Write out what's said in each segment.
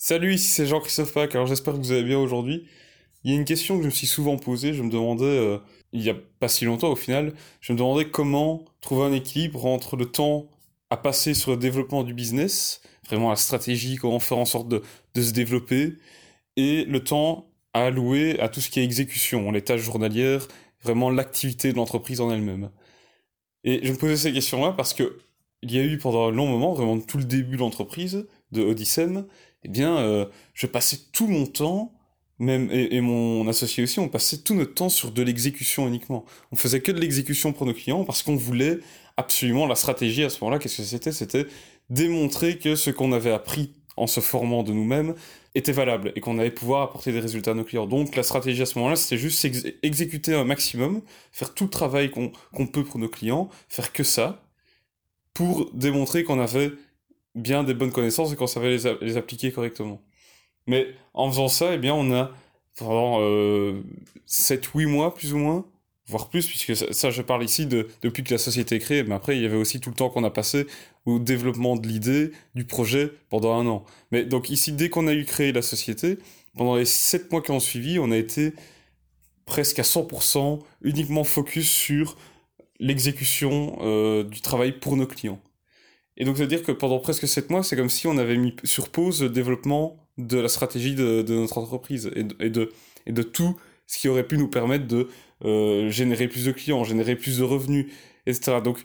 Salut, ici c'est Jean-Christophe Pack, alors j'espère que vous allez bien aujourd'hui. Il y a une question que je me suis souvent posée, je me demandais, euh, il y a pas si longtemps au final, je me demandais comment trouver un équilibre entre le temps à passer sur le développement du business, vraiment la stratégie, comment faire en sorte de, de se développer, et le temps à allouer à tout ce qui est exécution, les tâches journalières, vraiment l'activité de l'entreprise en elle-même. Et je me posais ces questions-là parce que il y a eu pendant un long moment, vraiment tout le début de l'entreprise, de Odyssem, eh bien, euh, je passais tout mon temps, même et, mon associé aussi, on passait tout notre temps sur de l'exécution uniquement. On faisait que de l'exécution pour nos clients parce qu'on voulait absolument la stratégie à ce moment-là. Qu'est-ce que c'était? C'était démontrer que ce qu'on avait appris en se formant de nous-mêmes était valable et qu'on allait pouvoir apporter des résultats à nos clients. Donc la stratégie à ce moment-là, c'était juste exécuter un maximum, faire tout le travail qu'on peut pour nos clients, faire que ça, pour démontrer qu'on avait bien des bonnes connaissances et qu'on savait les, appliquer correctement. Mais en faisant ça, eh bien, on a pendant euh, 7-8 mois, plus ou moins, voire plus, puisque ça, je parle ici de, depuis que la société est créée, mais après, il y avait aussi tout le temps qu'on a passé au développement de l'idée, du projet, pendant un an. Mais donc ici, dès qu'on a eu créé la société, pendant les 7 mois qui ont suivi, on a été presque à 100% uniquement focus sur l'exécution euh, du travail pour nos clients. Et donc, c'est-à-dire que pendant presque 7 mois, c'est comme si on avait mis sur pause le développement de la stratégie de, notre entreprise et de, et, de, tout ce qui aurait pu nous permettre de euh, générer plus de clients, générer plus de revenus, etc. Donc,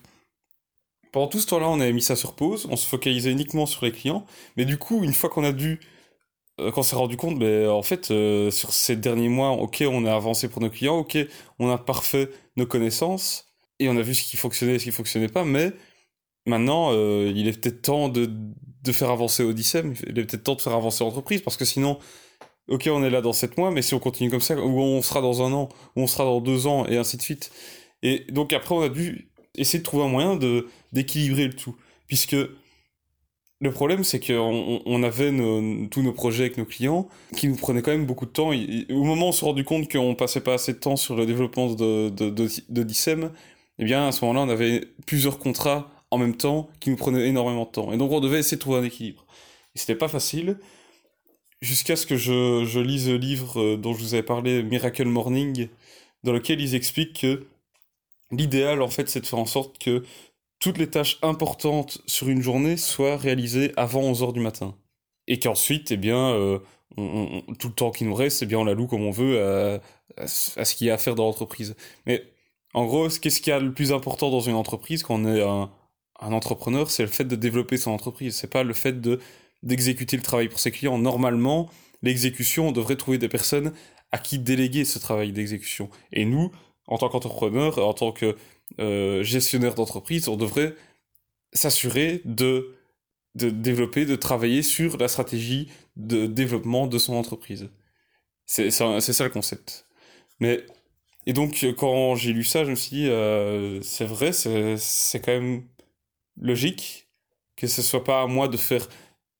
pendant tout ce temps-là, on avait mis ça sur pause, on se focalisait uniquement sur les clients, mais du coup, une fois qu'on a dû, euh, s'est rendu compte, ben, en fait, euh, sur ces derniers mois, ok, on a avancé pour nos clients, ok, on a parfait nos connaissances, et on a vu ce qui fonctionnait et ce qui fonctionnait pas, mais maintenant, euh, il est peut-être temps de, de, faire avancer Odyssey, il est peut-être temps de faire avancer l'entreprise, parce que sinon, ok, on est là dans 7 mois, mais si on continue comme ça, où on sera dans un an, où on sera dans deux ans, et ainsi de suite. Et donc après, on a dû essayer de trouver un moyen de d'équilibrer le tout, puisque le problème, c'est qu'on on avait tous nos projets avec nos clients qui nous prenaient quand même beaucoup de temps. au moment où on s'est rendu compte qu'on passait pas assez de temps sur le développement de, de, de, de eh bien, à ce moment-là, on avait plusieurs contrats en même temps qui nous prenait énormément de temps. Et donc on devait essayer de trouver un équilibre. Et c'était pas facile, jusqu'à ce que je, je, lise le livre euh, dont je vous avais parlé, Miracle Morning, dans lequel ils expliquent que l'idéal, en fait, c'est de faire en sorte que toutes les tâches importantes sur une journée soient réalisées avant 11h du matin. Et qu'ensuite, eh bien, euh, tout le temps qui nous reste, eh bien, on la loue comme on veut à, à ce qu'il y a à faire dans l'entreprise. Mais en gros, qu'est-ce qu'il y a le plus important dans une entreprise quand on est un, un entrepreneur, c'est le fait de développer son entreprise. C'est pas le fait de d'exécuter le travail pour ses clients. Normalement, l'exécution, on devrait trouver des personnes à qui déléguer ce travail d'exécution. Et nous, en tant qu'entrepreneur, en tant que euh, gestionnaire d'entreprise, on devrait s'assurer de, développer, de travailler sur la stratégie de développement de son entreprise. C'est ça, ça, le concept. Mais et donc quand j'ai lu ça, je me suis dit, euh, c'est vrai, c'est quand même logique que ce soit pas à moi de faire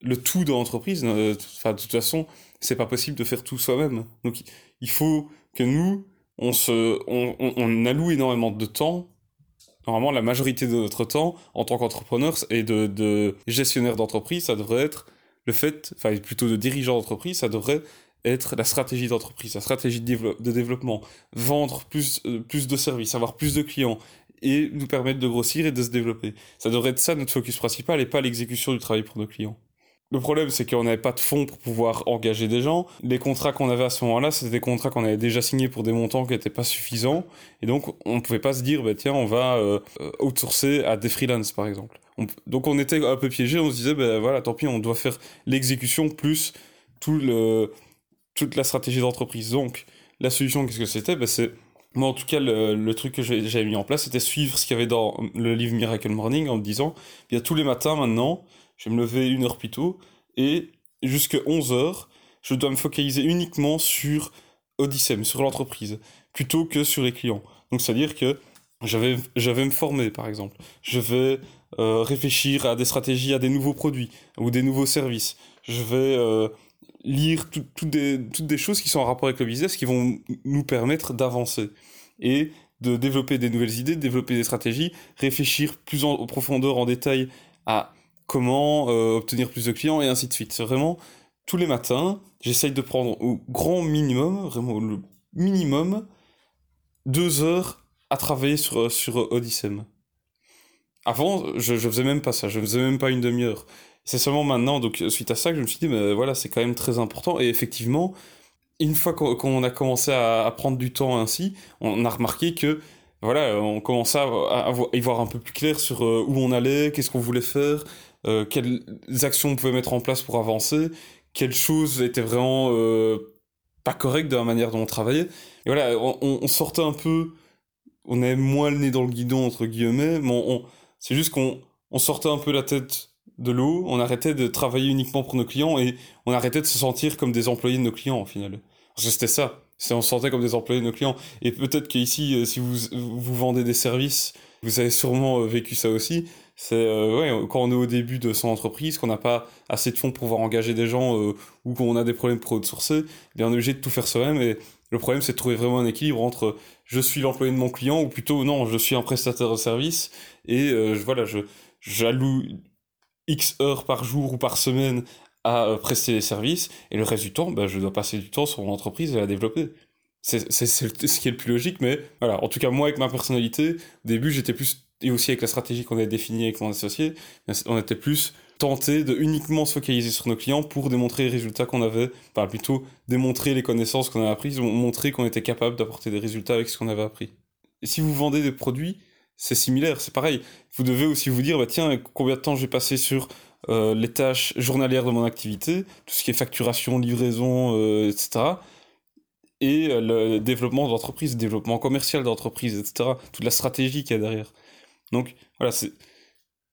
le tout de l'entreprise. Euh, enfin, de toute façon, c'est pas possible de faire tout soi-même. Donc, il faut que nous, on se, on, on, alloue énormément de temps. Normalement, la majorité de notre temps, en tant qu'entrepreneur et de, de gestionnaire d'entreprise, ça devrait être le fait, enfin, plutôt de dirigeant d'entreprise, ça devrait être la stratégie d'entreprise, la stratégie de, de développement, vendre plus, euh, plus de services, avoir plus de clients, et nous permettre de grossir et de se développer. Ça devrait être ça notre focus principal et pas l'exécution du travail pour nos clients. Le problème, c'est qu'on n'avait pas de fonds pour pouvoir engager des gens. Les contrats qu'on avait à ce moment-là, c'était des contrats qu'on avait déjà signés pour des montants qui n'étaient pas suffisants. Et donc, on ne pouvait pas se dire, bah, tiens, on va euh, outsourcer à des freelances, par exemple. donc, on était un peu piégé. On se disait, ben voilà, tant pis, on doit faire l'exécution plus tout le, toute la stratégie d'entreprise. Donc, la solution, qu'est-ce que c'était? Ben, C'est moi, en tout cas, le, truc que j'avais mis en place, c'était suivre ce qu'il y avait dans le livre Miracle Morning en me disant, bien tous les matins maintenant, je vais me lever une heure plus tôt, et jusqu'à 11 heures, je dois me focaliser uniquement sur Odyssey, sur l'entreprise, plutôt que sur les clients. Donc, c'est-à-dire que je vais me former, par exemple. Je vais euh, réfléchir à des stratégies, à des nouveaux produits ou des nouveaux services. Je vais euh, lire toutes des choses qui sont en rapport avec le business, qui vont nous permettre d'avancer et de développer des nouvelles idées, de développer des stratégies, réfléchir plus en, profondeur, en détail à comment euh, obtenir plus de clients et ainsi de suite. C'est vraiment tous les matins, j'essaye de prendre au grand minimum, vraiment le minimum, deux heures à travailler sur, sur Odyssey. Avant, je, je faisais même pas ça, je faisais même pas une demi-heure. C'est seulement maintenant, donc suite à ça, que je me suis dit, mais voilà, c'est quand même très important. Et effectivement, une fois qu'on a commencé à, prendre du temps ainsi, on a remarqué que voilà, on commençait à, y voir un peu plus clair sur euh, où on allait, qu'est-ce qu'on voulait faire, euh, quelles actions on pouvait mettre en place pour avancer, quelles choses étaient vraiment euh, pas correctes de la manière dont on travaillait. Et voilà, on, sortait un peu, on avait moins le nez dans le guidon entre guillemets, mais c'est juste qu'on on sortait un peu la tête de l'eau, on arrêtait de travailler uniquement pour nos clients et on arrêtait de se sentir comme des employés de nos clients au final. C'était ça, c'est on se sentait comme des employés de nos clients. Et peut-être qu'ici, euh, si vous, vous vendez des services, vous avez sûrement euh, vécu ça aussi. C'est euh, ouais, quand on est au début de son entreprise, qu'on n'a pas assez de fonds pour pouvoir engager des gens ou qu'on a des problèmes pour outsourcer, bien on est obligé de tout faire soi-même. Et le problème, c'est de trouver vraiment un équilibre entre je suis l'employé de mon client ou plutôt non, je suis un prestataire de service et voilà, je j'alloue X heures par jour ou par semaine à euh, prester des services, et le reste du temps, je dois passer du temps sur mon entreprise et la développer. C'est ce qui est le plus logique, mais voilà, en tout cas, moi, avec ma personnalité, au début, j'étais plus, et aussi avec la stratégie qu'on avait définie avec mon associé, on était plus tenté de uniquement se focaliser sur nos clients pour démontrer les résultats qu'on avait, enfin plutôt démontrer les connaissances qu'on avait apprises, montrer qu'on était capable d'apporter des résultats avec ce qu'on avait appris. Et si vous vendez des produits, c'est similaire, c'est pareil. Vous devez aussi vous dire, bah, tiens, combien de temps j'ai passé sur euh, les tâches journalières de mon activité, tout ce qui est facturation, livraison, euh, etc. Et euh, le développement d'entreprise, développement commercial d'entreprise, etc. Toute la stratégie qu'il y a derrière. Donc voilà,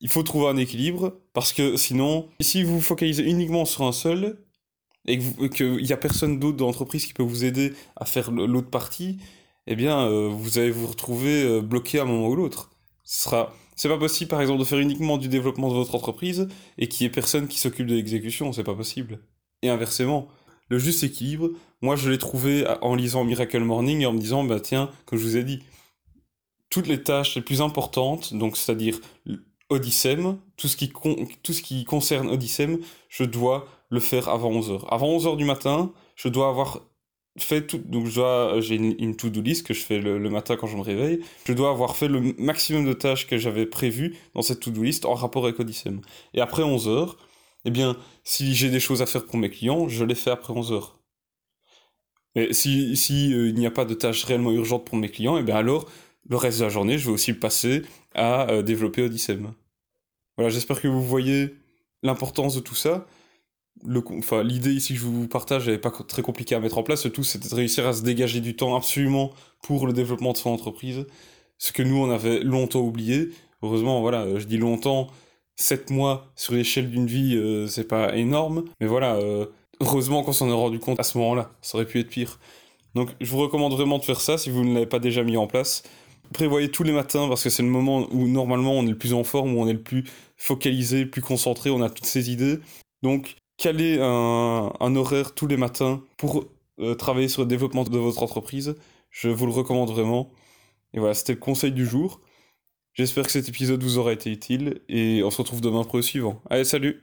il faut trouver un équilibre, parce que sinon, si vous vous focalisez uniquement sur un seul, et qu'il n'y a personne d'autre dans l'entreprise qui peut vous aider à faire l'autre partie, eh bien, vous allez vous retrouver bloqué à un moment ou l'autre. Ce sera c'est pas possible, par exemple, de faire uniquement du développement de votre entreprise et qu'il y ait personne qui s'occupe de l'exécution, c'est pas possible. Et inversement, le juste équilibre, moi je l'ai trouvé en lisant Miracle Morning et en me disant, bah tiens, comme je vous ai dit, toutes les tâches les plus importantes, donc c'est-à-dire Odyssem, tout ce, qui tout ce qui concerne Odyssem, je dois le faire avant 11h. Avant 11h du matin, je dois avoir fait tout, donc j'ai une, to-do list que je fais le, matin quand je me réveille. Je dois avoir fait le maximum de tâches que j'avais prévues dans cette to-do list en rapport avec Odyssey. Et après 11 heures, eh bien, si j'ai des choses à faire pour mes clients, je les fais après 11 heures. Mais si, si euh, n'y a pas de tâches réellement urgentes pour mes clients, eh bien alors, le reste de la journée, je vais aussi passer à euh, développer Odyssey. Voilà, j'espère que vous voyez l'importance de tout ça l'idée ici que je vous partage n'est pas très compliquée à mettre en place. Le tout, c'était de réussir à se dégager du temps absolument pour le développement de son entreprise. Ce que nous, on avait longtemps oublié. Heureusement, voilà, je dis longtemps, 7 mois sur l'échelle d'une vie, euh, c'est pas énorme. Mais voilà, euh, heureusement qu'on s'en est rendu compte à ce moment-là. Ça aurait pu être pire. Donc, je vous recommande vraiment de faire ça si vous ne l'avez pas déjà mis en place. Prévoyez tous les matins parce que c'est le moment où normalement on est le plus en forme, où on est le plus focalisé, plus concentré, on a toutes ces idées. Donc, caler un, horaire tous les matins pour euh, travailler sur le développement de votre entreprise? Je vous le recommande vraiment. Et voilà, c'était le conseil du jour. J'espère que cet épisode vous aura été utile et on se retrouve demain pour le suivant. Allez, salut